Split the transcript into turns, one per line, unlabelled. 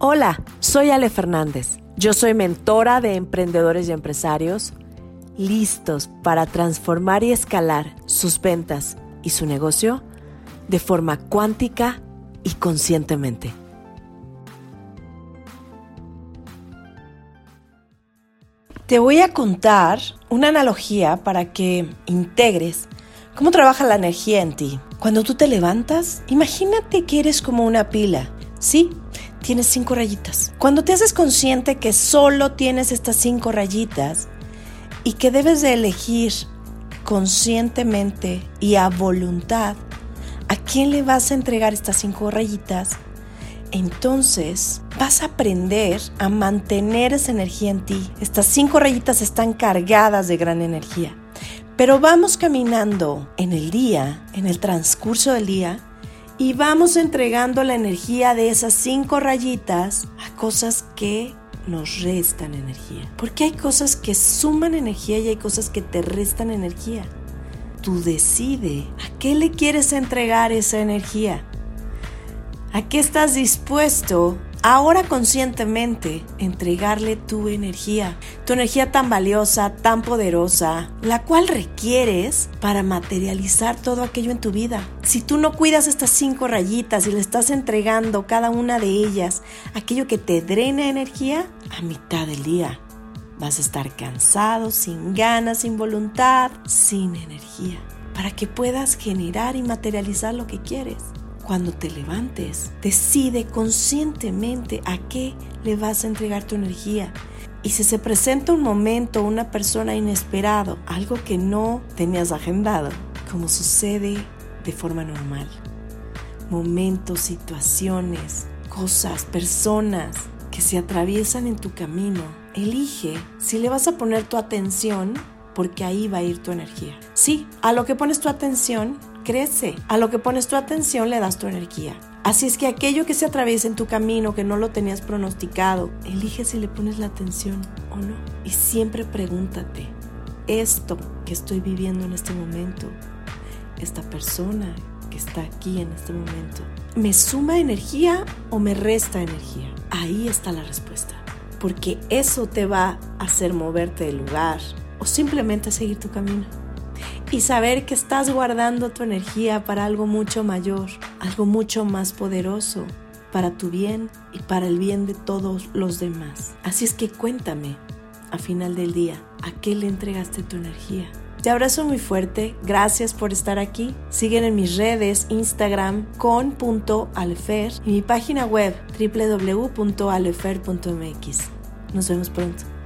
Hola, soy Ale Fernández. Yo soy mentora de emprendedores y empresarios listos para transformar y escalar sus ventas y su negocio de forma cuántica y conscientemente. Te voy a contar una analogía para que integres cómo trabaja la energía en ti. Cuando tú te levantas, imagínate que eres como una pila. Sí, tienes cinco rayitas. Cuando te haces consciente que solo tienes estas cinco rayitas y que debes de elegir conscientemente y a voluntad a quién le vas a entregar estas cinco rayitas, entonces vas a aprender a mantener esa energía en ti. Estas cinco rayitas están cargadas de gran energía. Pero vamos caminando en el día, en el transcurso del día, y vamos entregando la energía de esas cinco rayitas a cosas que nos restan energía. Porque hay cosas que suman energía y hay cosas que te restan energía. Tú decide a qué le quieres entregar esa energía. ¿A qué estás dispuesto ahora conscientemente entregarle tu energía, tu energía tan valiosa, tan poderosa, la cual requieres para materializar todo aquello en tu vida. Si tú no cuidas estas cinco rayitas y le estás entregando cada una de ellas aquello que te drena energía, a mitad del día vas a estar cansado, sin ganas, sin voluntad, sin energía, para que puedas generar y materializar lo que quieres. Cuando te levantes, decide conscientemente a qué le vas a entregar tu energía. Y si se presenta un momento, una persona inesperado, algo que no tenías agendado, como sucede de forma normal. Momentos, situaciones, cosas, personas que se atraviesan en tu camino. Elige si le vas a poner tu atención porque ahí va a ir tu energía. Sí, a lo que pones tu atención, crece. A lo que pones tu atención le das tu energía. Así es que aquello que se atraviesa en tu camino, que no lo tenías pronosticado, elige si le pones la atención o no. Y siempre pregúntate, esto que estoy viviendo en este momento, esta persona que está aquí en este momento, ¿me suma energía o me resta energía? Ahí está la respuesta. Porque eso te va a hacer moverte del lugar o simplemente seguir tu camino y saber que estás guardando tu energía para algo mucho mayor, algo mucho más poderoso, para tu bien y para el bien de todos los demás. Así es que cuéntame, a final del día, ¿a qué le entregaste tu energía? Te abrazo muy fuerte, gracias por estar aquí. Siguen en mis redes Instagram con.alfer y mi página web www.alefer.mx. Nos vemos pronto.